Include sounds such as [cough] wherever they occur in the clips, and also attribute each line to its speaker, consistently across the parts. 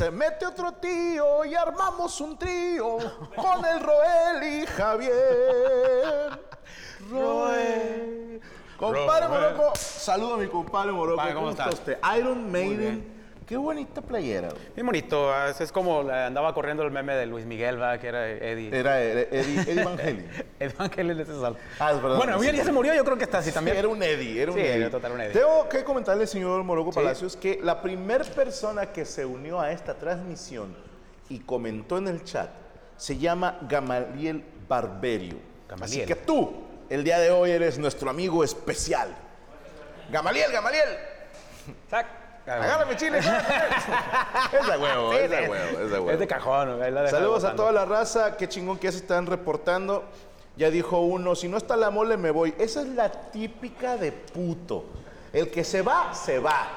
Speaker 1: Se mete otro tío y armamos un trío con el Roel y Javier. [laughs] Roel. Compadre
Speaker 2: Roel.
Speaker 1: Morocco, saludo a mi compadre Morocco.
Speaker 2: Compadre, ¿cómo
Speaker 1: está
Speaker 2: estás?
Speaker 1: usted? Iron Maiden. Qué bonita playera. güey.
Speaker 2: Bien bonito, es, es como andaba corriendo el meme de Luis Miguel, ¿va? que era Eddie.
Speaker 1: Era Eddie, Eddie Van Halen.
Speaker 2: Evangelio de César.
Speaker 1: Ah, es verdad.
Speaker 2: Bueno, bien, ya se murió, yo creo que está así también.
Speaker 1: Era un Eddie, era un
Speaker 2: Sí,
Speaker 1: Eddie.
Speaker 2: era total un Eddie.
Speaker 1: Tengo que comentarle, señor Morocco
Speaker 2: Sí.
Speaker 1: Palacios, que la primera persona que se unió a esta transmisión y comentó en el chat se llama Gamaliel Barberio.
Speaker 2: Gamaliel.
Speaker 1: Así que tú, el día de hoy, eres nuestro amigo especial. Gamaliel, Gamaliel,
Speaker 2: Sac.
Speaker 1: Agárrame chile. [laughs] es de huevo, es de huevo, es de huevo.
Speaker 2: Es de cajón, güey,
Speaker 1: Saludos a toda la raza, qué chingón que ya se están reportando. Ya dijo uno, si no está la mole me voy. Esa es la típica de puto. El que se va, se va.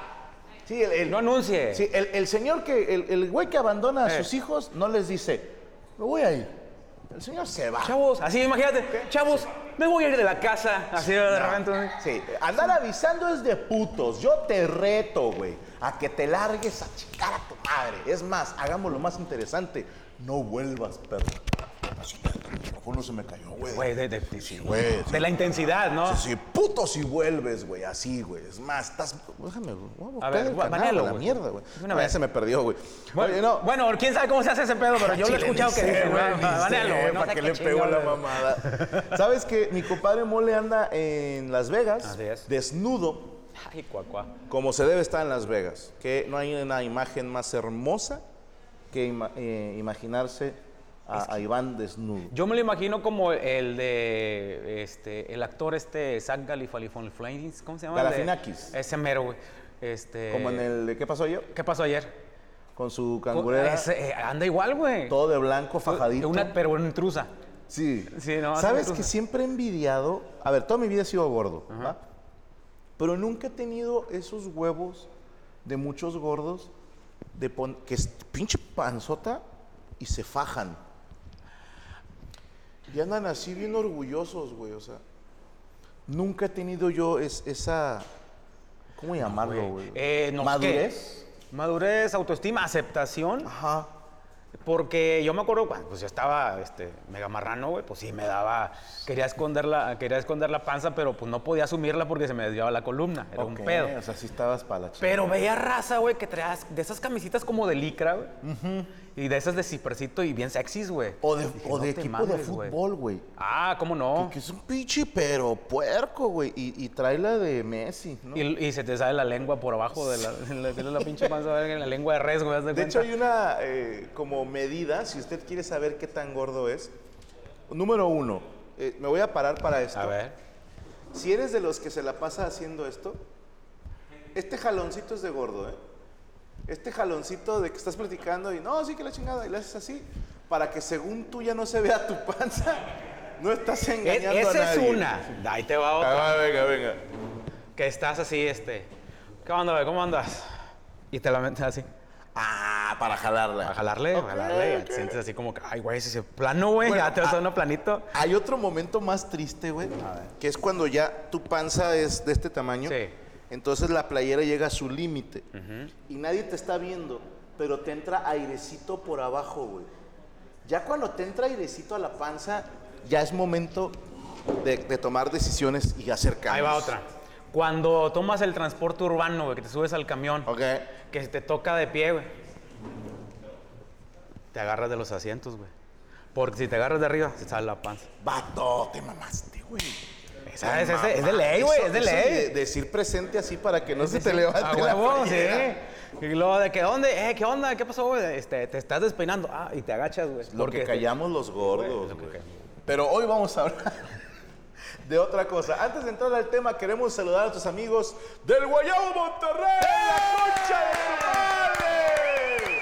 Speaker 1: Sí, el, el-
Speaker 2: No anuncie.
Speaker 1: sí, el, el señor que, el, el güey que abandona a
Speaker 2: Eh.
Speaker 1: sus hijos no les dice, me voy a ir. El señor se va.
Speaker 2: Chavos, así imagínate, chavos, me voy a ir de la casa, así de repente.
Speaker 1: Sí, andar avisando es de putos. Yo te reto, güey, a que te largues a chingar a tu madre. Es más, hagamos lo más interesante. No vuelvas, perro. Micrófono se me cayó, güey.
Speaker 2: Güey, de, de, de- sí,
Speaker 1: güey, sí.
Speaker 2: de la intensidad, ¿no?
Speaker 1: Sí, sí, puto si vuelves, güey, así, güey. Es más, estás. Déjame, güey. A
Speaker 2: ver, banealo,
Speaker 1: la mierda, güey.
Speaker 2: Una
Speaker 1: Ah,
Speaker 2: vez.
Speaker 1: se me perdió, güey.
Speaker 2: Bueno,
Speaker 1: Oye, no.
Speaker 2: bueno, quién sabe cómo se hace ese pedo, pero yo lo he escuchado que dice,
Speaker 1: güey, sé,
Speaker 2: güey,
Speaker 1: ¿Para qué le pegó la mamada? ¿Sabes que mi compadre Mole anda en Las Vegas?
Speaker 2: Así es.
Speaker 1: Desnudo,
Speaker 2: Ay, cuacua.
Speaker 1: como se debe estar en Las Vegas. Que no hay una imagen más hermosa que ima- eh, imaginarse a, a Iván desnudo.
Speaker 2: Yo me lo imagino como el de este el actor este Zach Galifianakis, ¿cómo se llama?
Speaker 1: Galifianakis.
Speaker 2: Ese mero, güey. Este
Speaker 1: Como en el de ¿Qué pasó ayer?
Speaker 2: ¿Qué pasó ayer?
Speaker 1: Con su cangurera,
Speaker 2: Ese, eh, anda igual, güey.
Speaker 1: todo de blanco, fajadito.
Speaker 2: Una, pero una intrusa.
Speaker 1: Sí.
Speaker 2: Sí, no,
Speaker 1: ¿Sabes que siempre he envidiado? A ver, toda mi vida he sido gordo, ¿va? Pero nunca he tenido esos huevos de muchos gordos de pon- que es pinche panzota y se fajan. Y andan así bien orgullosos, güey, o sea. Nunca he tenido yo es- esa ¿cómo llamarlo, güey?
Speaker 2: Eh, no,
Speaker 1: ¿Madurez?
Speaker 2: ¿qué? Madurez, autoestima, aceptación.
Speaker 1: Ajá.
Speaker 2: Porque yo me acuerdo cuando pues, yo estaba este, mega marrano, güey, pues sí me daba. Quería esconder, la, quería esconder la panza, pero pues no podía asumirla porque se me desviaba la columna. Era un pedo.
Speaker 1: O sea, sí estabas para la chica.
Speaker 2: Pero veía raza, güey, que traías de esas camisitas como de licra, güey. Y de esas de cipercito y bien sexys, güey.
Speaker 1: O de,
Speaker 2: Dije,
Speaker 1: o
Speaker 2: no
Speaker 1: de equipo de
Speaker 2: mames,
Speaker 1: fútbol, güey.
Speaker 2: Ah, ¿cómo no?
Speaker 1: Que es un pinche pero puerco, güey. Y, y trae la de Messi, ¿no?
Speaker 2: Y, y se te sale la lengua por abajo de la, de la, de la pinche panza, verga, la lengua de res, güey.
Speaker 1: De
Speaker 2: cuenta.
Speaker 1: hecho, hay una eh, como medida, si usted quiere saber qué tan gordo es. Número uno, eh, me voy a parar para esto.
Speaker 2: A ver.
Speaker 1: Si eres de los que se la pasa haciendo esto, este jaloncito es de gordo, ¿eh? Este jaloncito de que estás platicando y no, sí que la chingada, y le haces así, para que según tú ya no se vea tu panza, no estás engañando a
Speaker 2: esa es
Speaker 1: nadie.
Speaker 2: una. Ahí te va otra.
Speaker 1: Ah, venga, venga.
Speaker 2: Que estás así, este. ¿Qué onda, güey? ¿Cómo andas? Y te la metes así.
Speaker 1: Ah, para jalarla.
Speaker 2: A jalarle,
Speaker 1: Ok,
Speaker 2: a jalarle.
Speaker 1: ok.
Speaker 2: Te sientes así como que, ay, güey, ese plano, güey.
Speaker 1: Bueno,
Speaker 2: ya te vas a uno planito.
Speaker 1: Hay otro momento más triste, güey, que es cuando ya tu panza es de este tamaño.
Speaker 2: Sí.
Speaker 1: Entonces la playera llega a su límite y nadie te está viendo, pero te entra airecito por abajo, güey. Ya cuando te entra airecito a la panza, ya es momento de, de tomar decisiones y hacer cambios.
Speaker 2: Ahí va otra. Cuando tomas el transporte urbano, güey, que te subes al camión,
Speaker 1: Ok.
Speaker 2: que te toca de pie, güey. Te agarras de los asientos, güey. Porque si te agarras de arriba, se sale la panza.
Speaker 1: Vato, te mamaste, güey.
Speaker 2: Esa es, es de- es de ley, güey, es de ley.
Speaker 1: de- decir presente así para que no se te levante
Speaker 2: A
Speaker 1: la
Speaker 2: huevo, sí. Y luego de que, ¿dónde? Eh, ¿Qué onda? ¿Qué pasó, güey? Este, te estás despeinando. Ah, y te agachas, güey.
Speaker 1: Lo que callamos los gordos,
Speaker 2: Güey.
Speaker 1: Pero hoy vamos a hablar [laughs] de otra cosa. Antes de entrar al tema, queremos saludar a nuestros amigos del Guayabo Monterrey, la concha de su madre.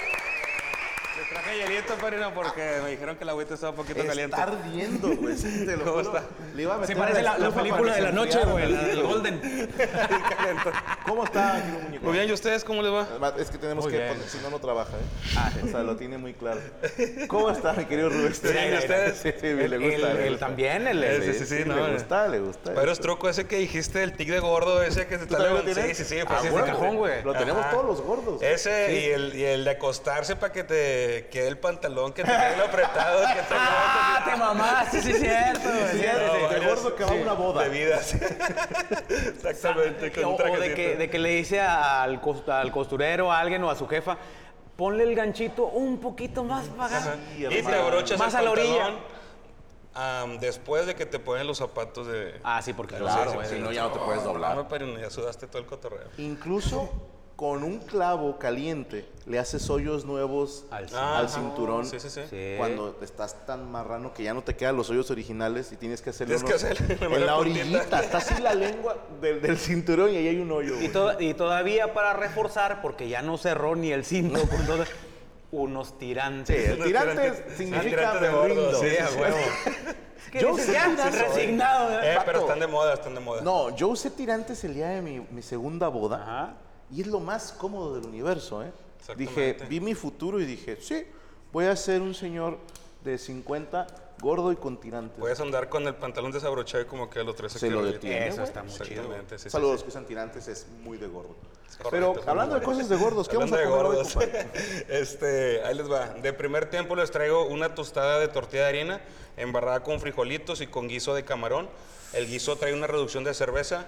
Speaker 3: Le hielito, pero porque me dijeron que el agüita estaba un poquito caliente.
Speaker 1: Está ardiendo, güey. sí, te lo
Speaker 3: ¿Cómo
Speaker 1: juro.
Speaker 3: está?
Speaker 1: Le iba a meter
Speaker 2: parece la, la película de
Speaker 1: se
Speaker 2: la noche, güey, la del. Golden. [laughs]
Speaker 1: ¿Cómo está, querido muñeco?
Speaker 3: Muy bien, ¿y ustedes cómo les va?
Speaker 1: Es que tenemos
Speaker 2: Muy
Speaker 1: que poner, si no, no trabaja, ¿eh? o sea, lo tiene muy claro. ¿Cómo está, mi querido Rubén? Sí,
Speaker 3: ¿y ustedes?
Speaker 1: Sí, sí, le
Speaker 2: El,
Speaker 1: gusta. gusta.
Speaker 2: también, el, el-
Speaker 3: Sí, sí, sí, no,
Speaker 1: le gusta, le gusta.
Speaker 3: Pero es truco ese que dijiste, el tic de gordo, ese que se
Speaker 1: ¿Tú
Speaker 3: está levantando. Sí, sí, sí,
Speaker 1: Ah,
Speaker 3: pues sí,
Speaker 2: bueno,
Speaker 3: sí,
Speaker 2: cajón, güey.
Speaker 1: Lo tenemos todos los gordos.
Speaker 3: Ese y, el, y el de acostarse para que te quede el pantalón, que te quede lo apretado, que te
Speaker 2: ¡Ah, te mamaste! Sí, es cierto.
Speaker 1: Sí,
Speaker 2: Sí, sí, sí.
Speaker 1: de gordo que va a una boda.
Speaker 3: Bebidas. [laughs] Exactamente, con
Speaker 2: O,
Speaker 3: un
Speaker 2: o de, que, de que le dice al, al costurero, a alguien o a su jefa, ponle el ganchito un poquito más para acá.
Speaker 3: Y te abrochas
Speaker 2: Más
Speaker 3: el
Speaker 2: a la orilla.
Speaker 3: pantalón, am, después de que te ponen los zapatos de...
Speaker 2: Ah, sí, porque
Speaker 1: Claro,
Speaker 2: güey.
Speaker 1: si no ya no te puedes
Speaker 3: No,
Speaker 1: doblar.
Speaker 3: pero ya sudaste todo el cotorreo.
Speaker 1: Incluso con un clavo caliente le haces hoyos nuevos
Speaker 2: Al
Speaker 1: cinturón.
Speaker 3: Sí, sí, sí.
Speaker 2: Sí.
Speaker 1: Cuando estás tan marrano que ya no te quedan los hoyos originales y tienes que
Speaker 3: hacerle
Speaker 1: en la [laughs] orillita. Está así la lengua del, del cinturón y ahí hay un hoyo.
Speaker 2: Y,
Speaker 1: güey.
Speaker 2: to- y todavía para reforzar, porque ya no cerró ni el cinto, [laughs] con todo, unos
Speaker 1: Sí,
Speaker 2: tirantes.
Speaker 1: el tirante
Speaker 3: tirantes-
Speaker 1: significa me rindo.
Speaker 3: sí,
Speaker 2: Sí, a huevo. [laughs] ¿Qué
Speaker 1: Yo usé tirantes.
Speaker 2: resignado.
Speaker 3: Eh, pero están de moda, están de moda.
Speaker 1: No, yo usé tirantes el día de mi, mi segunda boda
Speaker 2: Ajá.
Speaker 1: Y es lo más cómodo del universo. ¿eh?
Speaker 3: Exactamente.
Speaker 1: Dije, vi mi futuro y dije, sí, voy a ser un señor de 50, gordo y con tirantes.
Speaker 3: Puedes andar con el pantalón desabrochado y como que lo traes
Speaker 1: Se
Speaker 3: aquí
Speaker 1: lo detiene,
Speaker 2: Eso está muy chido.
Speaker 3: Exactamente, sí, sí,
Speaker 1: Saludos,
Speaker 3: sí.
Speaker 1: que usan tirantes, es muy de gordo.
Speaker 3: Correcto,
Speaker 1: Pero hablando de cosas de gordos, ¿qué vamos a comer
Speaker 3: de
Speaker 1: hoy, [laughs]
Speaker 3: este, ahí les va. De primer tiempo les traigo una tostada de tortilla de harina embarrada con frijolitos y con guiso de camarón. El guiso trae una reducción de cerveza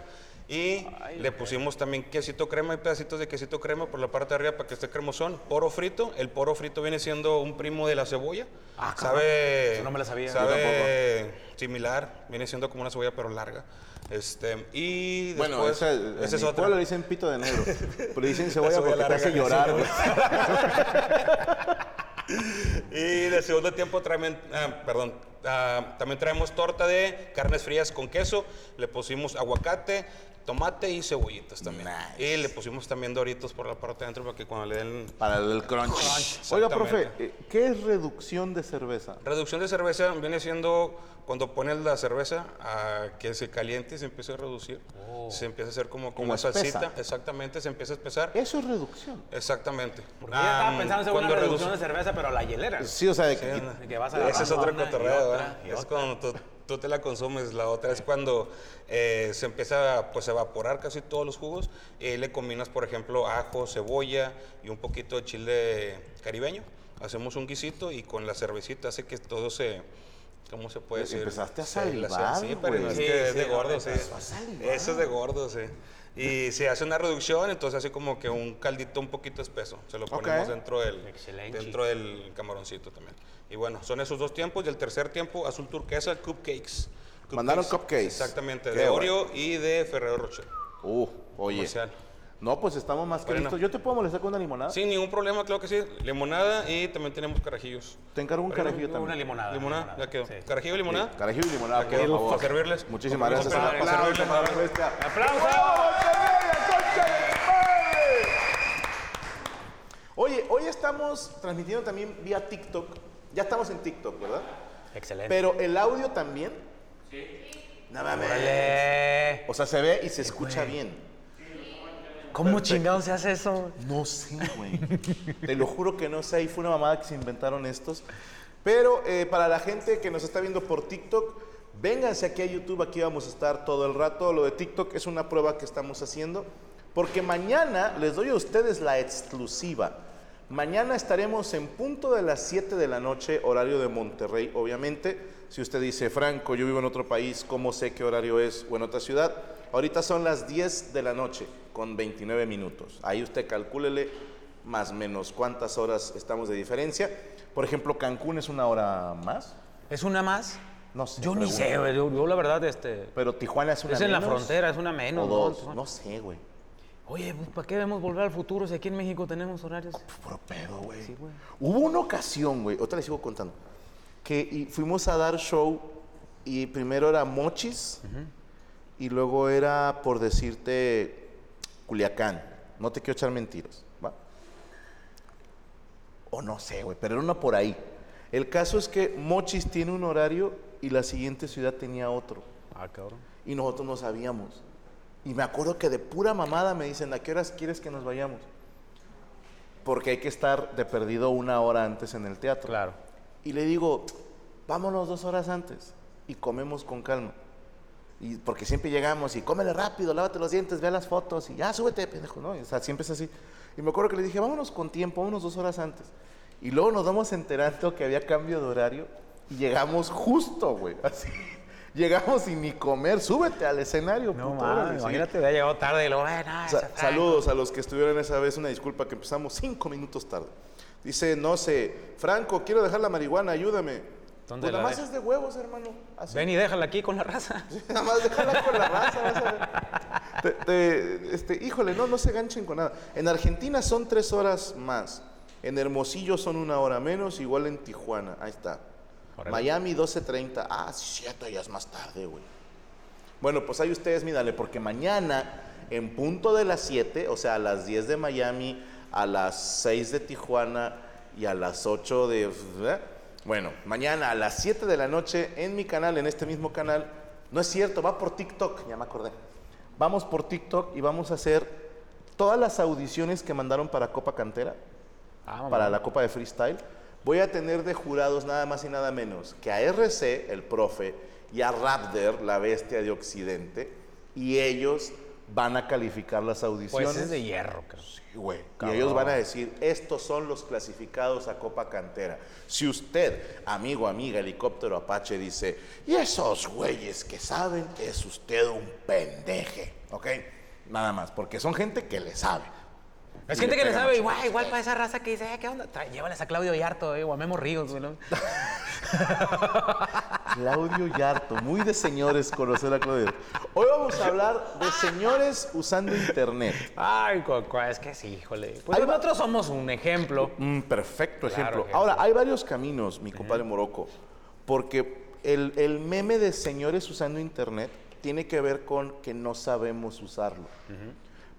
Speaker 3: y le pusimos también quesito crema y pedacitos de quesito crema por la parte de arriba para que esté cremosón. Poro frito. El poro frito viene siendo un primo de la cebolla.
Speaker 2: Ah,
Speaker 3: sabe,
Speaker 2: Eso no me la sabía. Yo
Speaker 3: Sabe similar. Viene siendo como una cebolla pero larga. Este, y
Speaker 1: Bueno, esa, en
Speaker 3: esa es otra.
Speaker 1: le dicen pito de negro, [laughs] pero le dicen cebolla
Speaker 3: cebolla
Speaker 1: porque te hace
Speaker 3: larga,
Speaker 1: llorar. [laughs]
Speaker 3: Y de segundo tiempo traen, ah, perdón, ah, también traemos torta de carnes frías con queso, le pusimos aguacate, tomate y cebollitas también.
Speaker 1: Nice.
Speaker 3: Y le pusimos también doritos por la parte de adentro para que cuando le den
Speaker 1: Para el crunch. Oiga, profe, eh, ¿qué es reducción de cerveza?
Speaker 3: Reducción de cerveza viene siendo cuando pones la cerveza a que se caliente y se empiece a reducir. Se empieza a hacer como, como,
Speaker 1: Como espesa.
Speaker 3: salsita. Exactamente, se empieza a espesar.
Speaker 1: Eso es reducción.
Speaker 3: Exactamente.
Speaker 2: Porque yo estaba
Speaker 3: Ah,
Speaker 2: pensando en una reducción
Speaker 3: reduce-
Speaker 2: de cerveza, pero a la hielera.
Speaker 1: Sí, o sea, de que,
Speaker 2: que vas a
Speaker 3: Ese es otro cotorreo,
Speaker 2: otra, y
Speaker 3: Es
Speaker 2: otra.
Speaker 3: cuando tú, tú te la consumes. La otra es cuando eh, se empieza pues, a evaporar casi todos los jugos y le combinas, por ejemplo, ajo, cebolla y un poquito de chile caribeño. Hacemos un guisito y con la cervecita hace que todo se... ¿Cómo se puede decir?
Speaker 1: Empezaste a salivar,
Speaker 3: Sí, pero es
Speaker 2: Sí,
Speaker 3: que es de gordo, sí. Eso es de gordo, sí. Y se hace una reducción, entonces hace como que un caldito un poquito espeso. Se lo ponemos dentro del,
Speaker 2: Excelente.
Speaker 3: dentro del camaroncito también. Y bueno, son esos dos tiempos. Y el tercer tiempo, azul turquesa, cupcakes.
Speaker 1: Mandaron cupcakes.
Speaker 3: Exactamente,
Speaker 1: Qué
Speaker 3: de
Speaker 1: bueno.
Speaker 3: Oreo y de Ferrero Rocher.
Speaker 1: Uh, oye.
Speaker 3: Comercial.
Speaker 1: No, pues estamos más que
Speaker 3: Bueno.
Speaker 1: listos. ¿Yo te puedo molestar con una limonada?
Speaker 3: Sin ningún problema, claro que sí. Limonada y también tenemos carajillos.
Speaker 1: Te encargo un carajillo
Speaker 2: Una
Speaker 1: también.
Speaker 2: limonada.
Speaker 3: Limonada, ya quedó.
Speaker 2: Sí.
Speaker 3: ¿Carajillo y limonada?
Speaker 1: Carajillo y limonada,
Speaker 3: Ya
Speaker 1: por
Speaker 3: quedó.
Speaker 1: favor.
Speaker 3: Para servirles.
Speaker 1: Muchísimas gracias.
Speaker 3: para servirles.
Speaker 1: para la bestia.
Speaker 2: ¡Aplauso!
Speaker 1: ¡Vamos, Monterrey, concha de mi madre! Oye, hoy estamos transmitiendo también vía TikTok. Ya estamos en TikTok, ¿verdad?
Speaker 2: Excelente.
Speaker 1: Pero el audio también. Sí. No mames.
Speaker 2: Órale.
Speaker 1: O sea, se ve y se escucha bien.
Speaker 2: ¿Cómo chingados se hace eso?
Speaker 1: No sé, güey. Te lo juro que no sé. Ahí fue una mamada que se inventaron estos. Pero eh, para la gente que nos está viendo por TikTok, vénganse aquí a YouTube. Aquí vamos a estar todo el rato. Lo de TikTok es una prueba que estamos haciendo. Porque mañana les doy a ustedes la exclusiva. Mañana estaremos en punto de las 7 de la noche, horario de Monterrey, obviamente. Si usted dice, Franco, yo vivo en otro país, ¿cómo sé qué horario es o en otra ciudad? Ahorita son las 10 de la noche con 29 minutos. Ahí usted calcúlele más o menos cuántas horas estamos de diferencia. Por ejemplo, Cancún es una hora más.
Speaker 2: ¿Es una más?
Speaker 1: No sé.
Speaker 2: Yo ni sé, güey. Yo, yo la verdad, este.
Speaker 1: Pero Tijuana es una
Speaker 2: Es en la frontera, es una menos.
Speaker 1: O dos. No sé, güey.
Speaker 2: Oye, pues, ¿para qué debemos volver al futuro si aquí en México tenemos horarios?
Speaker 1: Puro pedo, güey.
Speaker 2: Sí.
Speaker 1: Hubo una ocasión, güey, otra les sigo contando, que y fuimos a dar show y primero era Mochis y luego era, por decirte, Culiacán. No te quiero echar mentiras, ¿va? O no sé, güey, pero era una por ahí. El caso es que Mochis tiene un horario y la siguiente ciudad tenía otro.
Speaker 2: Ah, cabrón.
Speaker 1: Y nosotros no sabíamos. Y me acuerdo que de pura mamada me dicen, ¿a qué horas quieres que nos vayamos? Porque hay que estar de perdido una hora antes en el teatro.
Speaker 2: Claro.
Speaker 1: Y le digo, vámonos dos horas antes y comemos con calma. Y porque siempre llegamos y cómele rápido, lávate los dientes, ve las fotos y ya súbete, pendejo, ¿no? O sea, siempre es así. Y me acuerdo que le dije, vámonos con tiempo, vámonos dos horas antes. Y luego nos vamos enterando que había cambio de horario y llegamos justo, güey, así. Llegamos sin ni comer, súbete al escenario,
Speaker 2: No
Speaker 1: puto,
Speaker 2: imagínate, había llegado tarde y luego, "Ay, no,
Speaker 1: Sa-
Speaker 2: ese Franco".
Speaker 1: saludos a los que estuvieron esa vez, una disculpa que empezamos cinco minutos tarde. Dice, no sé, Franco, quiero dejar la marihuana, ayúdame.
Speaker 2: ¿Dónde
Speaker 1: Pues
Speaker 2: la
Speaker 1: nada más es de huevos, hermano. Así.
Speaker 2: Ven y déjala aquí con la raza. [laughs]
Speaker 1: Nada más déjala con la raza, vas a ver. Te- te- este, híjole, no, no se ganchen con nada. En Argentina son tres horas más. En Hermosillo son una hora menos, igual en Tijuana. Ahí está.
Speaker 2: Órale.
Speaker 1: Miami 12.30. Ah, sí, cierto, ya es más tarde, güey. Bueno, pues ahí ustedes mídale, porque mañana, en punto de las 7, o sea, a las 10 de Miami, a las 6 de Tijuana y a las 8 de... ¿eh? Bueno, mañana a las 7 de la noche en mi canal, en este mismo canal, no es cierto, va por TikTok, ya me acordé. Vamos por TikTok y vamos a hacer todas las audiciones que mandaron para Copa Cantera
Speaker 2: Ah,
Speaker 1: para la Copa de Freestyle, voy a tener de jurados nada más y nada menos que a RC, el profe, y a Raptor, la bestia de Occidente, y ellos van a calificar las audiciones.
Speaker 2: Pues es de hierro, creo.
Speaker 1: Sí, güey. Y ellos van a decir, estos son los clasificados a Copa Cantera. Si usted, amigo, amiga, helicóptero Apache, dice, y esos güeyes que saben, es usted un pendeje, ¿ok? Nada más, porque son gente que le sabe.
Speaker 2: Es gente que le sabe, igual, igual para esa raza que dice, "Eh, ¿qué onda? Trae- llévales a Claudio Yarto, eh, o a Memo Ríos, güey, ¿no? [laughs]
Speaker 1: Claudio Yarto, muy de señores conocer a Claudio. Hoy vamos a hablar de señores usando internet.
Speaker 2: Ay, es que sí, híjole. Pues nosotros somos un ejemplo.
Speaker 1: Un perfecto
Speaker 2: Claro,
Speaker 1: ejemplo.
Speaker 2: ejemplo.
Speaker 1: Ahora, hay varios caminos, mi compadre Morocco, porque el, el meme de señores usando internet tiene que ver con que no sabemos usarlo.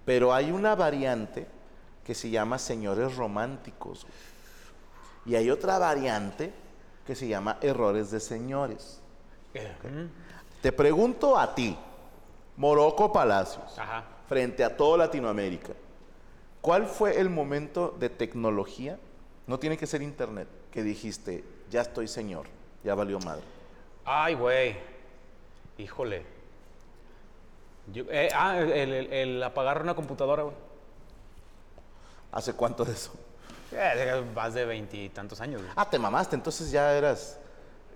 Speaker 1: Pero hay una variante que se llama señores románticos. Y hay otra variante que se llama errores de señores. Te pregunto a ti, Morocco Palacios,
Speaker 2: Ajá.
Speaker 1: frente a toda Latinoamérica, ¿cuál fue el momento de tecnología? No tiene que ser internet, que dijiste, ya estoy señor, ya valió madre.
Speaker 2: Ay, güey. Híjole. Yo- eh, ah, el, el- el apagar una computadora, güey.
Speaker 1: ¿Hace cuánto de eso?
Speaker 2: Eh, más de veintitantos años, güey.
Speaker 1: Ah, te mamaste, entonces ya eras...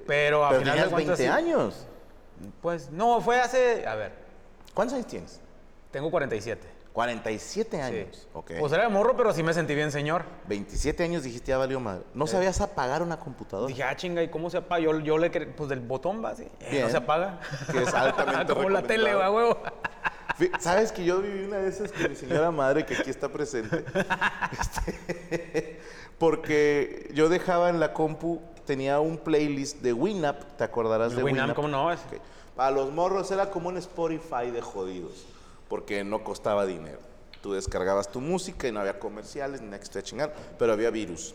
Speaker 2: Pero a
Speaker 1: Pero
Speaker 2: final de cuentas.
Speaker 1: 20
Speaker 2: sí.
Speaker 1: años.
Speaker 2: Pues no, fue hace. A ver,
Speaker 1: ¿Cuántos años tienes?
Speaker 2: tengo 47.
Speaker 1: 47
Speaker 2: Sí.
Speaker 1: años. Ok.
Speaker 2: Pues era de morro, pero sí me sentí bien, señor.
Speaker 1: 27 años dijiste, ya valió madre. ¿No sabías apagar una computadora?
Speaker 2: Dije, ah, chinga, ¿y cómo se apaga? Yo, yo le pues del botón va así. eh, no se apaga.
Speaker 1: Que es altamente [laughs]
Speaker 2: Como la tele, va, huevo.
Speaker 1: ¿Sabes que yo viví una de esas con mi señora madre que aquí está presente? [laughs] Este, porque yo dejaba en la compu, tenía un playlist de Winamp, ¿te acordarás de
Speaker 2: Winamp,
Speaker 1: Winamp?
Speaker 2: ¿cómo no? Es-
Speaker 1: Ok. Para los morros era como un Spotify de jodidos, porque no costaba dinero. Tú descargabas tu música y no había comerciales ni nada que chingar, pero había virus.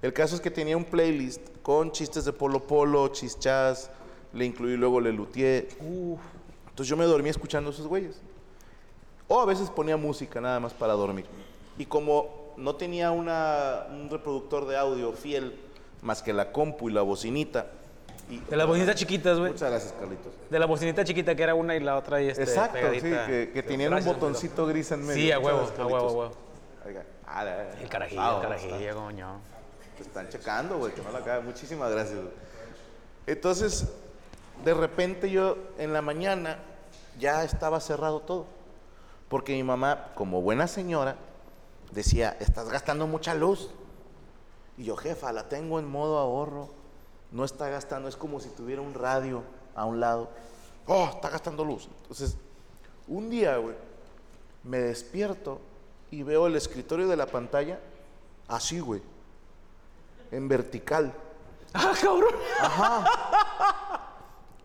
Speaker 1: El caso es que tenía un playlist con chistes de Polo Polo, chichas, le incluí luego Le Luthier. Entonces yo me dormía escuchando a esos güeyes. O a veces ponía música nada más para dormir. Y como no tenía una- un reproductor de audio fiel más que la compu y la bocinita. Y,
Speaker 2: De las bocinitas chiquitas, güey.
Speaker 1: Muchas gracias, Carlitos.
Speaker 2: De la bocinita chiquita que era una y la otra y este.
Speaker 1: Exacto, sí, que, que tenían un botoncito gris en medio.
Speaker 2: Sí, a huevo, a huevo, a huevo.
Speaker 1: Ah,
Speaker 2: El carajillo,
Speaker 1: ah,
Speaker 2: el carajillo, coño.
Speaker 1: Te están checando, güey, que no la. Muchísimas gracias. Entonces, de repente yo en la mañana ya estaba cerrado todo. Porque mi mamá, como buena señora, decía, estás gastando mucha luz. Y yo, jefa, la tengo en modo ahorro. No está gastando, es como si tuviera un radio a un lado. Oh, está gastando luz. Entonces, un día, güey, me despierto y veo el escritorio de la pantalla así, güey. En vertical.
Speaker 2: ¡Ah, cabrón!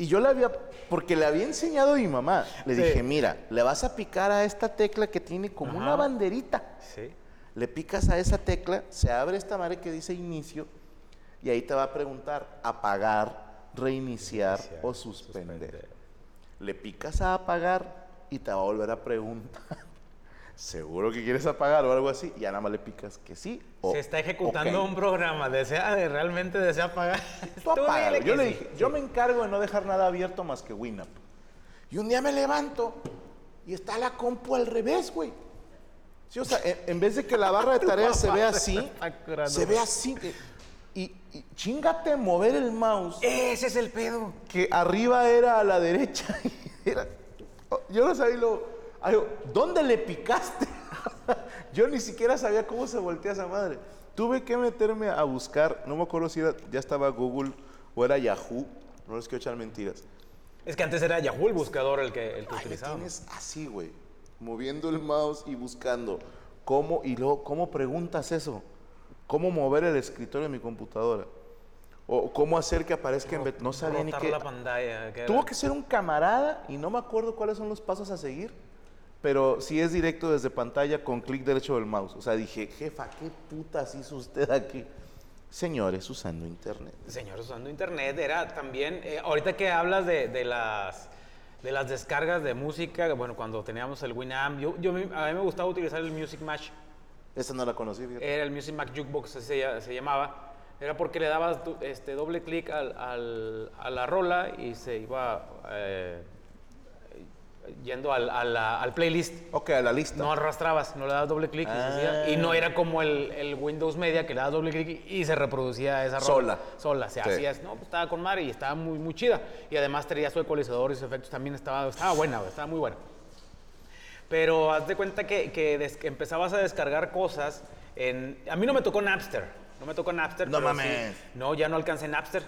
Speaker 1: Y yo le había, porque le había enseñado a mi mamá, le
Speaker 2: Sí.
Speaker 1: dije, mira, le vas a picar a esta tecla que tiene como una banderita.
Speaker 2: Sí.
Speaker 1: Le picas a esa tecla, se abre esta madre que dice inicio y ahí te va a preguntar apagar, reiniciar
Speaker 2: Iniciar,
Speaker 1: o suspender.
Speaker 2: suspender.
Speaker 1: Le picas a apagar y te va a volver a preguntar. ¿Seguro que quieres apagar o algo así? Y ya nada más le picas que sí o
Speaker 2: Se está ejecutando un programa, desea, de- realmente desea pagar. [laughs]
Speaker 1: Tú
Speaker 2: Tú dile
Speaker 1: Yo le
Speaker 2: sí.
Speaker 1: dije, yo me encargo de no dejar nada abierto más que Winamp. Y un día me levanto y está la compu al revés, güey. Sí, o sea, en, vez de que la barra de [laughs] [laughs] tareas se vea así, se ve así. Y, y chingate mover el mouse,
Speaker 2: Ese es el pedo.
Speaker 1: que arriba era a la derecha. era- yo no sabía lo... ay, ¿Dónde le picaste? [laughs] yo ni siquiera sabía cómo se voltea esa madre. Tuve que meterme a buscar, no me acuerdo si era, ya estaba Google o era Yahoo, no les quiero echar mentiras.
Speaker 2: Es que antes era Yahoo el buscador el que, el que
Speaker 1: Ahí le
Speaker 2: utilizábamos.
Speaker 1: tienes así, güey, moviendo el mouse y buscando cómo, y luego, ¿cómo preguntas eso? ¿Cómo mover el escritorio de mi computadora? O cómo hacer que aparezca en... vez- No sabía ni qué...
Speaker 2: la pantalla. que
Speaker 1: Tuvo que ser un camarada y no me acuerdo cuáles son los pasos a seguir, pero sí es directo desde pantalla con clic derecho del mouse. O sea, dije, jefa, ¿qué putas hizo usted aquí? Señores, usando internet.
Speaker 2: Señor, usando internet era también, eh, ahorita que hablas de, de las de las descargas de música, bueno, cuando teníamos el Winamp, yo, yo a mí me gustaba utilizar el Music Match,
Speaker 1: Esa no la conocí, fíjate.
Speaker 2: era el Music Match Jukebox, así se, se llamaba, era porque le dabas este, doble clic al- al- a la rola y se iba eh, yendo al, al playlist.
Speaker 1: Ok, a la lista.
Speaker 2: No arrastrabas, no le dabas doble clic y y no era como el, el Windows Media que le das doble clic y se reproducía esa rola.
Speaker 1: Sola.
Speaker 2: Sola, se
Speaker 1: Sí.
Speaker 2: hacía, no, pues estaba con madre y estaba muy, muy chida. Y además tenía su ecualizador y sus efectos también estaba, estaba buena, estaba muy buena. Pero haz de cuenta que, que des- que empezabas a descargar cosas en... A mí no me tocó Napster, no me tocó Napster.
Speaker 1: No
Speaker 2: sí-
Speaker 1: mames.
Speaker 2: no, ya no alcancé Napster,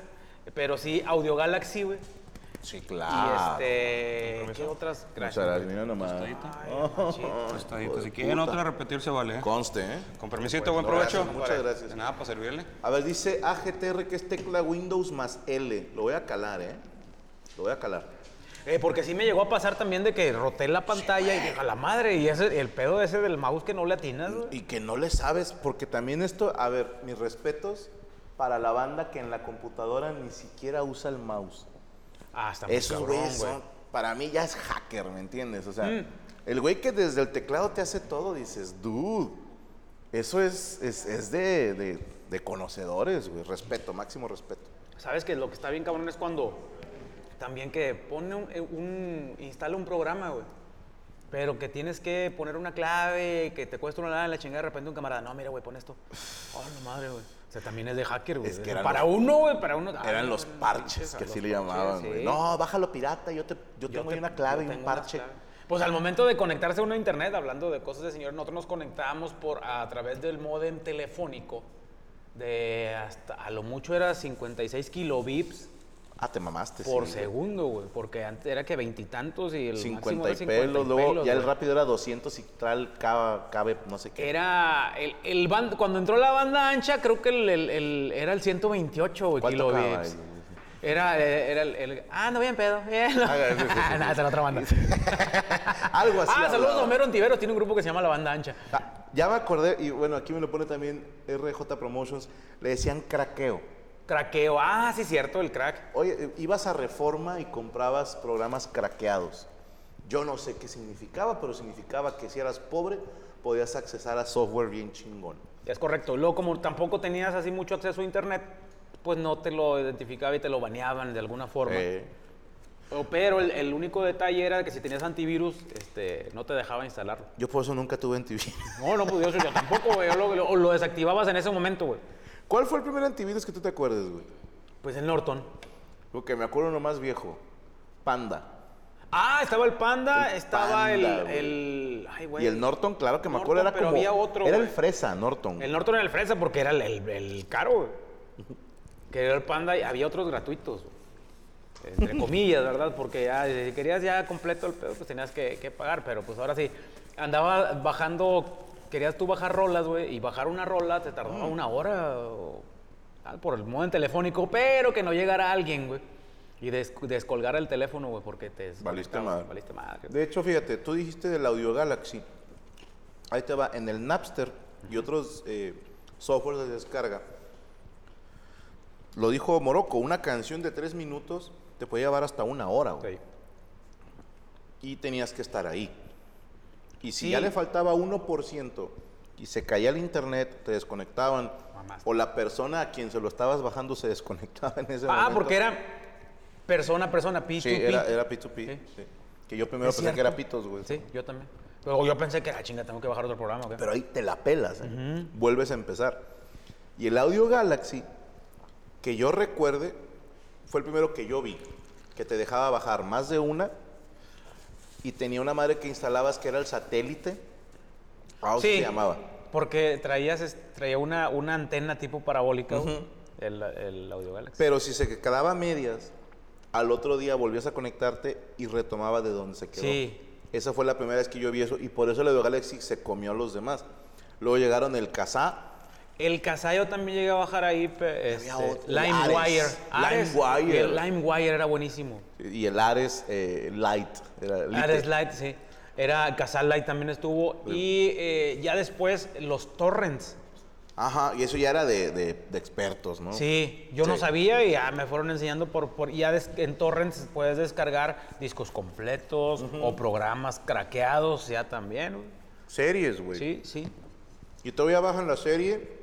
Speaker 2: pero sí Audio Galaxy, güey.
Speaker 1: Sí,
Speaker 2: Y
Speaker 1: claro.
Speaker 2: este... ¿Qué otras?
Speaker 1: Muchas gracias, mira nomás.
Speaker 2: Ay. [laughs]
Speaker 3: Tostadito. Si quieren otra repetir se vale. ¿eh?
Speaker 1: Conste, ¿eh?
Speaker 3: Con permisito, buen
Speaker 1: No,
Speaker 3: provecho.
Speaker 1: gracias, muchas gracias.
Speaker 3: De nada, para servirle.
Speaker 1: A ver, dice AGTR que es tecla Windows más L. Lo voy a calar, ¿eh? Lo voy a calar.
Speaker 2: Eh, porque sí me llegó a pasar también de que roté la pantalla y dije, a la madre, y ese, el pedo ese del mouse que no le atinas, güey.
Speaker 1: Y que no le sabes, porque también esto, a ver, mis respetos para la banda que en la computadora ni siquiera usa el mouse.
Speaker 2: Ah, está muy
Speaker 1: Esos
Speaker 2: cabrón,
Speaker 1: güeyes
Speaker 2: güey.
Speaker 1: son, para mí ya es hacker, ¿me entiendes? O sea,
Speaker 2: Mm.
Speaker 1: el güey que desde el teclado te hace todo, dices, dude, eso es, es, es de, de- de conocedores, güey, respeto, máximo respeto.
Speaker 2: ¿Sabes que lo que está bien cabrón es cuando también que pone un, eh, un- instala un programa, güey. Pero que tienes que poner una clave, que te cuesta una lana en la chingada, de repente un camarada, no, mira, güey, pon esto. [sighs] Oh, la madre, güey. O sea, también es de hacker, güey.
Speaker 1: Es que eran
Speaker 2: para
Speaker 1: los-
Speaker 2: uno, güey, para uno.
Speaker 1: Eran
Speaker 2: no,
Speaker 1: los
Speaker 2: no,
Speaker 1: parches, que así le llamaban, güey.
Speaker 2: sí.
Speaker 1: No, bájalo pirata, yo, te, yo tengo ahí
Speaker 2: te-
Speaker 1: una clave
Speaker 2: yo
Speaker 1: y un
Speaker 2: tengo
Speaker 1: parche.
Speaker 2: Pues al momento de conectarse a uno a internet, hablando de cosas de señor, nosotros nos conectábamos por, a través del modem telefónico de hasta, a lo mucho era 56 kilobits
Speaker 1: Ah, te mamaste,
Speaker 2: por
Speaker 1: sí.
Speaker 2: segundo, güey, porque antes era que veintitantos y el
Speaker 1: 50
Speaker 2: máximo
Speaker 1: y
Speaker 2: era 50
Speaker 1: pelos, luego
Speaker 2: pelos,
Speaker 1: ya el rápido era 200 y tal, cabe, cabe no sé qué.
Speaker 2: Era el, el band- cuando entró la banda ancha, creo que el, el- el- era el 128 güey,
Speaker 1: ¿Cuál tocaba
Speaker 2: kilobits. Era, eh, era el, Ah, no, bien pedo. Bien. [laughs]
Speaker 1: Ah, sí, [laughs] sí,
Speaker 2: esa era otra banda. [laughs]
Speaker 1: Algo así.
Speaker 2: ah, saludos a Homero Ontiveros. Tiene un grupo que se llama La Banda Ancha.
Speaker 1: Ah, ya me acordé, y bueno, aquí me lo pone también RJ Promotions, le decían craqueo.
Speaker 2: Craqueo. Ah, sí, cierto, el crack.
Speaker 1: Oye, ibas a Reforma y comprabas programas craqueados. Yo no sé qué significaba, pero significaba que si eras pobre, podías accesar a software bien chingón.
Speaker 2: Es correcto. Luego, como tampoco tenías así mucho acceso a internet, pues no te lo identificaba y te lo baneaban de alguna forma.
Speaker 1: Eh,
Speaker 2: Pero el, el único detalle era que si tenías antivirus, este, no te dejaba instalarlo.
Speaker 1: yo por eso nunca tuve antivirus.
Speaker 2: No, no, pues yo, yo tampoco, güey. Lo, lo desactivabas en ese momento, güey.
Speaker 1: ¿Cuál fue el primer antivirus que tú te acuerdas, güey?
Speaker 2: Pues el Norton.
Speaker 1: Porque me acuerdo uno más viejo. Panda.
Speaker 2: Ah, estaba el Panda,
Speaker 1: El
Speaker 2: estaba
Speaker 1: Panda,
Speaker 2: el, el... Ay, güey.
Speaker 1: Y el Norton, claro que me
Speaker 2: Norton,
Speaker 1: acuerdo, era
Speaker 2: pero
Speaker 1: como...
Speaker 2: había otro,
Speaker 1: Era el fresa, Norton.
Speaker 2: El Norton era el fresa porque era el, el- el caro, güey. Que era el Panda y había otros gratuitos, güey. Entre [laughs] comillas, ¿verdad? Porque ya, si querías ya completo el pedo, pues tenías que, que pagar. Pero pues ahora sí, andaba bajando, querías tú bajar rolas, güey, y bajar una rola te tardaba una hora o- ah, por el modo telefónico, pero que no llegara alguien, güey. Y des- descolgara el teléfono, güey, porque te
Speaker 1: Valiste madre.
Speaker 2: Valiste madre.
Speaker 1: De hecho, fíjate, tú dijiste del Audio Galaxy. Ahí te va, en el Napster y otros eh, software de descarga. Lo dijo Morocco, una canción de tres minutos te puede llevar hasta una hora. güey.
Speaker 2: Sí.
Speaker 1: y tenías que estar ahí. Y si
Speaker 2: Sí.
Speaker 1: ya le faltaba 1% y se caía el internet, te desconectaban, o la persona a quien se lo estabas bajando se desconectaba en ese
Speaker 2: Ah,
Speaker 1: momento.
Speaker 2: porque era persona a persona, P2P.
Speaker 1: Sí, era, era P2P.
Speaker 2: Sí.
Speaker 1: sí. Que yo primero pensé que era. Pitos, güey.
Speaker 2: Sí, yo también. Luego yo pensé que, ah, chinga, tengo que bajar otro programa.
Speaker 1: Pero ahí te la pelas, ¿eh? vuelves a empezar. Y el Audio Galaxy, que yo recuerde, fue el primero que yo vi, que te dejaba bajar más de una y tenía una madre que instalabas que era el satélite. Ah,
Speaker 2: Sí.
Speaker 1: se llamaba.
Speaker 2: Porque traías, traía una, una antena tipo parabólica, el, el Audio Galaxy.
Speaker 1: Pero si se quedaba a medias, al otro día volvías a conectarte y retomaba de donde se quedó.
Speaker 2: Sí.
Speaker 1: Esa fue la primera vez que yo vi eso y por eso el Audio Galaxy se comió a los demás. Luego llegaron el Kazaa,
Speaker 2: El Casayo también llegué a bajar ahí, este, LimeWire.
Speaker 1: LimeWire.
Speaker 2: El LimeWire era buenísimo.
Speaker 1: y el Ares eh, Light. Era.
Speaker 2: Ares Light, sí. Era Casal Light también estuvo. Y eh, ya después los torrents.
Speaker 1: Ajá, y eso ya era de, de- de expertos, ¿no?
Speaker 2: Sí, yo no sabía y ya me fueron enseñando por, por ya des- en torrents puedes descargar discos completos o programas craqueados ya también.
Speaker 1: Series, güey.
Speaker 2: Sí, sí.
Speaker 1: Y todavía bajan la serie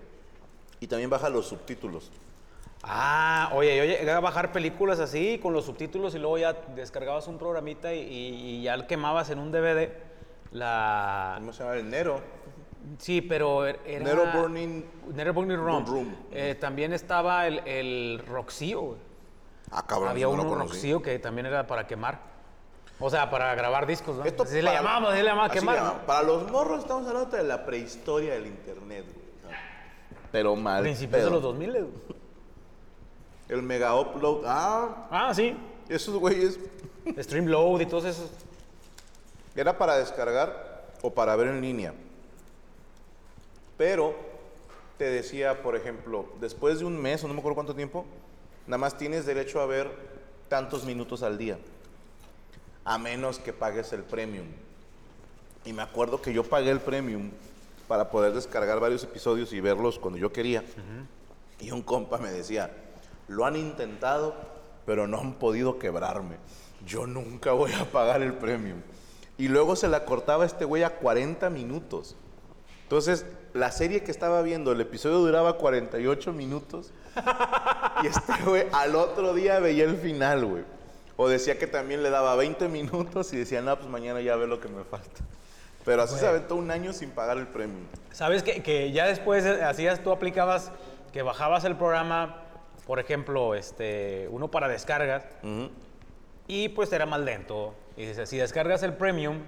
Speaker 1: y también bajan los subtítulos.
Speaker 2: Ah, oye, yo llegué a bajar películas así con los subtítulos y luego ya descargabas un programita y, y- ya quemabas en un DVD la...
Speaker 1: ¿Cómo se llama? El Nero.
Speaker 2: Sí, pero er- era...
Speaker 1: Nero Burning.
Speaker 2: Nero Burning Room.
Speaker 1: Room.
Speaker 2: Eh, también estaba el, el Roxio. güey.
Speaker 1: Ah, cabrón.
Speaker 2: Había
Speaker 1: no conocí.
Speaker 2: Roxio que también era para quemar. O sea, para grabar discos, ¿no?
Speaker 1: Esto
Speaker 2: así le
Speaker 1: para-
Speaker 2: así le llamábamos,
Speaker 1: así
Speaker 2: quemar.
Speaker 1: le
Speaker 2: ¿no?
Speaker 1: llamaban. Para los morros estamos hablando de la prehistoria del internet, güey. Pero mal.
Speaker 2: Principios de los 2000. güey.
Speaker 1: El mega upload. Ah,
Speaker 2: Ah, sí.
Speaker 1: esos güeyes.
Speaker 2: Streamload y todos esos.
Speaker 1: Era para descargar o para ver en línea. Pero te decía, por ejemplo, después de un mes o no me acuerdo cuánto tiempo, nada más tienes derecho a ver tantos minutos al día. A menos que pagues el premium. Y me acuerdo que yo pagué el premium para poder descargar varios episodios y verlos cuando yo quería. Y un compa me decía, lo han intentado, pero no han podido quebrarme. Yo nunca voy a pagar el premium. Y luego se la cortaba este güey a 40 minutos. Entonces, la serie que estaba viendo, el episodio duraba 48 minutos. y este güey al otro día veía el final, güey. O decía que también le daba 20 minutos y decía, no, pues mañana ya ve lo que me falta. Pero así se aventó un año sin pagar el premium.
Speaker 2: ¿Sabes que, que ya después eh, hacías, tú aplicabas que bajabas el programa, por ejemplo, este, uno para descargas, y pues era más lento. Y dices, si descargas el premium,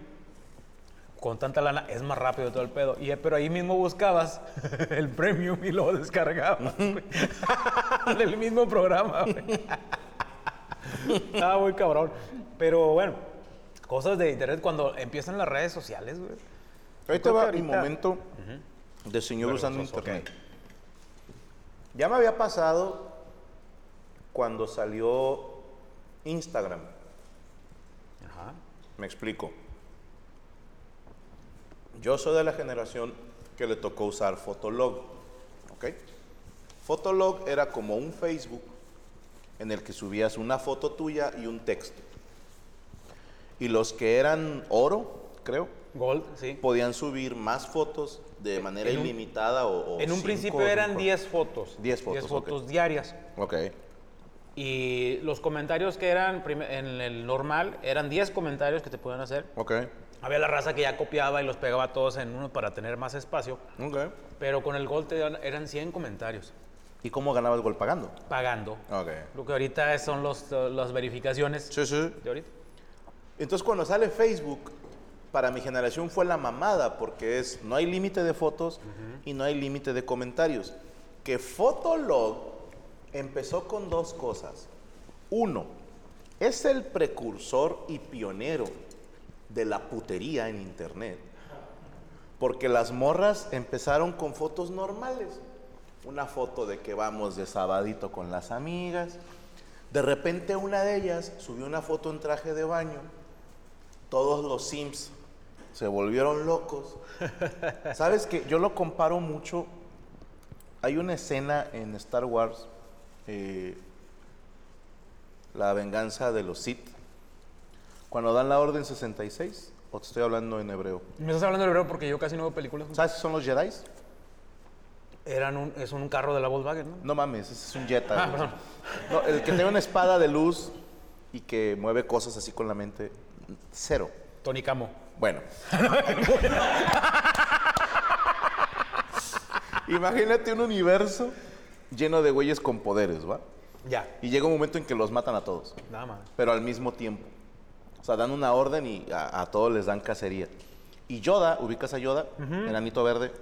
Speaker 2: con tanta lana, es más rápido todo el pedo. Y, pero ahí mismo buscabas [laughs] el premium y lo descargabas. [laughs] Del mismo programa. [laughs] Estaba muy cabrón. Pero bueno, cosas de internet cuando empiezan las redes sociales, güey.
Speaker 1: Ahí te va mi momento de señor usando internet. Ya me había pasado cuando salió Instagram.
Speaker 2: Ajá.
Speaker 1: Me explico. Yo soy de la generación que le tocó usar Fotolog. ¿Ok? Fotolog era como un Facebook en el que subías una foto tuya y un texto. Y los que eran oro, creo,
Speaker 2: Gold, sí.
Speaker 1: podían subir más fotos de manera
Speaker 2: En un-
Speaker 1: ilimitada o, o
Speaker 2: En un
Speaker 1: cinco,
Speaker 2: principio eran
Speaker 1: cinco.
Speaker 2: 10 fotos.
Speaker 1: 10 fotos,
Speaker 2: 10
Speaker 1: ok.
Speaker 2: fotos diarias.
Speaker 1: Ok.
Speaker 2: Y los comentarios que eran en el normal eran 10 comentarios que te podían hacer.
Speaker 1: Ok.
Speaker 2: Había la raza que ya copiaba y los pegaba todos en uno para tener más espacio.
Speaker 1: Ok.
Speaker 2: Pero con el Gold te eran 100 comentarios.
Speaker 1: ¿Y cómo ganabas gol pagando?
Speaker 2: Pagando.
Speaker 1: Ok.
Speaker 2: Lo que ahorita son los, las verificaciones
Speaker 1: Sí, sí.
Speaker 2: de ahorita.
Speaker 1: Entonces cuando sale Facebook, para mi generación fue la mamada, porque es, no hay límite de fotos y no hay límite de comentarios. Que Fotolog empezó con dos cosas. Uno, es el precursor y pionero de la putería en Internet. Porque las morras empezaron con fotos normales. Una foto de que vamos de sabadito con las amigas. De repente una de ellas subió una foto en traje de baño. Todos los Sims se volvieron locos. [laughs] ¿Sabes que Yo lo comparo mucho. Hay una escena en Star Wars, eh, La venganza de los Sith, Cuando dan la orden 66, o te estoy hablando en hebreo.
Speaker 2: Me estás hablando del hebreo porque yo casi no veo películas.
Speaker 1: ¿Sabes qué son los Jedi?
Speaker 2: Eran un, es un carro de la Volkswagen, ¿no?
Speaker 1: No mames, ese es un Jetta.
Speaker 2: Ah.
Speaker 1: No, el que tiene una espada de luz y que mueve cosas así con la mente, cero.
Speaker 2: Tony Camo.
Speaker 1: Bueno. [laughs] Imagínate un universo lleno de güeyes con poderes, ¿va?
Speaker 2: Ya.
Speaker 1: Y llega un momento en que los matan a todos,
Speaker 2: Nada más.
Speaker 1: pero al mismo tiempo. O sea, dan una orden y a, a todos les dan cacería. Y Yoda, ubicas a Yoda, enanito verde.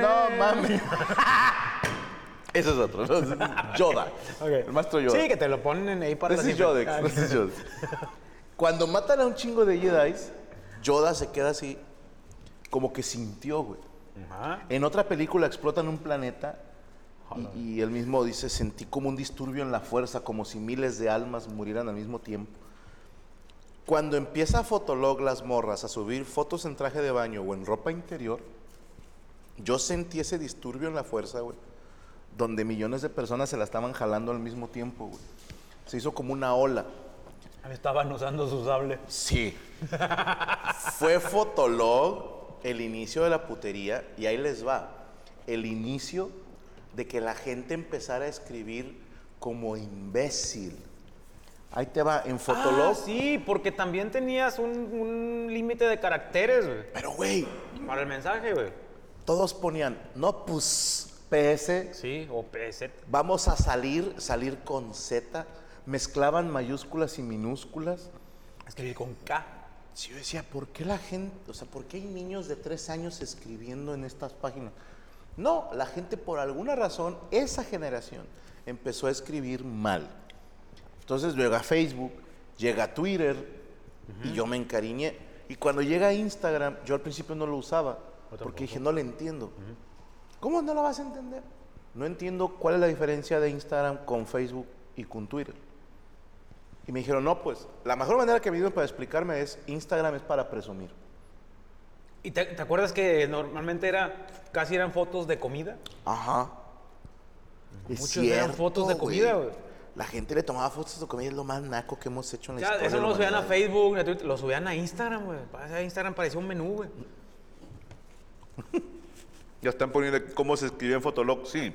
Speaker 1: No mames. [laughs] Ese es otro, ¿no? Yoda. [laughs] El maestro Yoda.
Speaker 2: Sí, que te lo ponen ahí para
Speaker 1: es Yodex. Cuando matan a un chingo de Jedi, Yoda se queda así, como que sintió, güey.
Speaker 2: Ajá.
Speaker 1: En otra película explotan un planeta y, y él mismo dice, sentí como un disturbio en la fuerza, como si miles de almas murieran al mismo tiempo. Cuando empieza Fotolog las morras a subir fotos en traje de baño o en ropa interior, yo sentí ese disturbio en la fuerza, güey, donde millones de personas se la estaban jalando al mismo tiempo, güey. Se hizo como una ola.
Speaker 2: Estaban usando su sable.
Speaker 1: Sí. Fue Fotolog el inicio de la putería y ahí les va. El inicio de que la gente empezara a escribir como imbécil. Ahí te va, en Fotolog.
Speaker 2: Ah, sí, porque también tenías un, un límite de caracteres, güey.
Speaker 1: Pero, güey,
Speaker 2: Para el mensaje, güey.
Speaker 1: todos ponían, no, pues, PS,
Speaker 2: Sí, o PZ.
Speaker 1: vamos a salir, salir con Z. Mezclaban mayúsculas y minúsculas.
Speaker 2: Escribir con K.
Speaker 1: Sí, yo decía, ¿por qué la gente, o sea, por qué hay niños de tres años escribiendo en estas páginas? No, la gente por alguna razón, esa generación, empezó a escribir mal. Entonces llega Facebook, llega Twitter, y yo me encariñé. Y cuando llega Instagram, yo al principio no lo usaba, porque dije, no le entiendo. ¿Cómo no lo vas a entender? No entiendo cuál es la diferencia de Instagram con Facebook y con Twitter. Y me dijeron, no, pues, la mejor manera que me dieron para explicarme es, Instagram es para presumir.
Speaker 2: ¿Y te, te acuerdas que normalmente era, casi eran fotos de comida?
Speaker 1: Ajá. Es
Speaker 2: Muchos eran fotos de comida, güey.
Speaker 1: La gente le tomaba fotos de comida, es lo más naco que hemos hecho en la
Speaker 2: Ya,
Speaker 1: historia.
Speaker 2: eso no
Speaker 1: la
Speaker 2: lo subían a. Facebook, a Twitter, lo subían a Instagram, güey. Instagram parecía un menú, güey. [laughs]
Speaker 1: Ya están poniendo cómo se escribía en Fotolog, sí.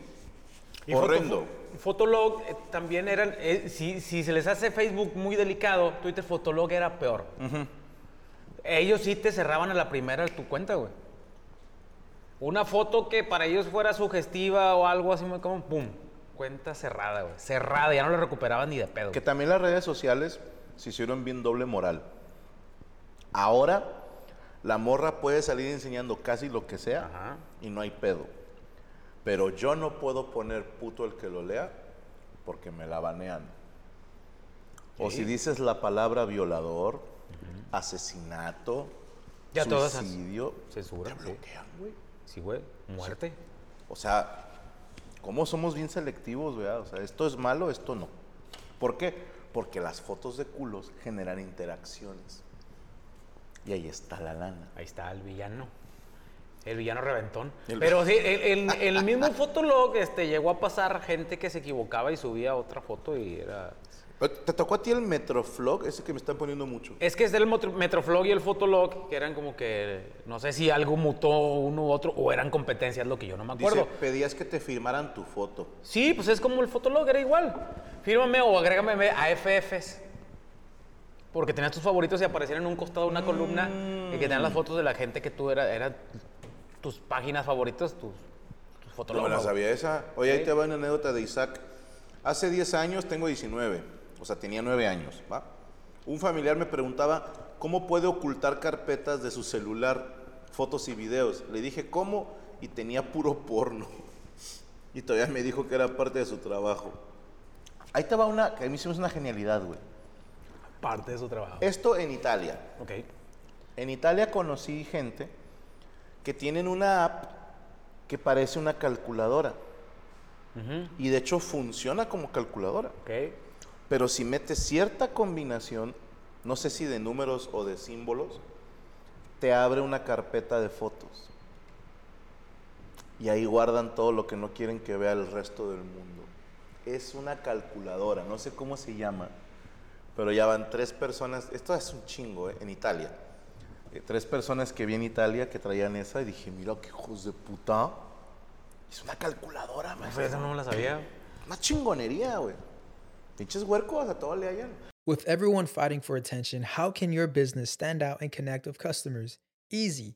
Speaker 2: Y
Speaker 1: Horrendo.
Speaker 2: Foto- Fotolog eh, también eran, eh, si, si se les hace Facebook muy delicado, Twitter Fotolog era peor. Ellos sí te cerraban a la primera tu cuenta, güey. Una foto que para ellos fuera sugestiva o algo así muy como, pum, cuenta cerrada, güey. Cerrada, ya no la recuperaban ni de pedo.
Speaker 1: Que también las redes sociales se hicieron bien doble moral. Ahora, la morra puede salir enseñando casi lo que sea
Speaker 2: Ajá.
Speaker 1: y no hay pedo. Pero yo no puedo poner puto el que lo lea porque me la banean. O si dices la palabra violador, asesinato,
Speaker 2: Ya
Speaker 1: suicidio,
Speaker 2: Censura,
Speaker 1: te bloquean, güey.
Speaker 2: Sí, güey. Muerte.
Speaker 1: O sea, ¿cómo somos bien selectivos, verdad? O sea, esto es malo, esto no. ¿Por qué? Porque las fotos de culos generan interacciones. Y ahí está la lana.
Speaker 2: Ahí está el villano. El villano reventón.
Speaker 1: El-
Speaker 2: Pero [laughs] sí, en el, mismo Fotolog este, llegó a pasar gente que se equivocaba y subía otra foto y era...
Speaker 1: ¿Te tocó a ti el Metroflog? Ese que me están poniendo mucho.
Speaker 2: Es que es del Motro- Metroflog y el Fotolog, que eran como que, no sé si algo mutó uno u otro, o eran competencias, lo que yo no me acuerdo.
Speaker 1: Dice, pedías que te firmaran tu foto.
Speaker 2: Sí, pues es como el Fotolog, era igual. Fírmame o agrégame a FFs. Porque tenías tus favoritos y aparecían en un costado de una columna y que tenían las fotos de la gente que tú eras, eran tus páginas favoritas, tus, tus
Speaker 1: No me la sabía esa. Oye, ahí te va una anécdota de Isaac. Hace 10 años tengo 19. O sea, tenía 9 años, ¿va? Un familiar me preguntaba cómo puede ocultar carpetas de su celular, fotos y videos. Le dije, ¿cómo? Y tenía puro porno. [laughs] Y todavía me dijo que era parte de su trabajo. Ahí te va una, que a mí se me hace una genialidad, güey.
Speaker 2: Parte de su trabajo.
Speaker 1: Esto en Italia.
Speaker 2: Ok.
Speaker 1: En Italia conocí gente que tienen una app que parece una calculadora. Y de hecho funciona como calculadora.
Speaker 2: Ok.
Speaker 1: Pero si metes cierta combinación, no sé si de números o de símbolos, te abre una carpeta de fotos. Y ahí guardan todo lo que no quieren que vea el resto del mundo. Es una calculadora, no sé cómo se llama, pero ya van tres personas, esto es un chingo, ¿eh? en Italia. Eh, tres personas que vi en Italia que traían esa y dije, mira qué hijos de puta. Es una calculadora, man.
Speaker 2: Esa no me la sabía.
Speaker 1: Una chingonería, güey. Pinches huercos a todo le hallan.
Speaker 4: With everyone fighting for attention, how can your business stand out and connect with customers? Easy.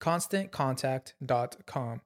Speaker 4: ConstantContact.com.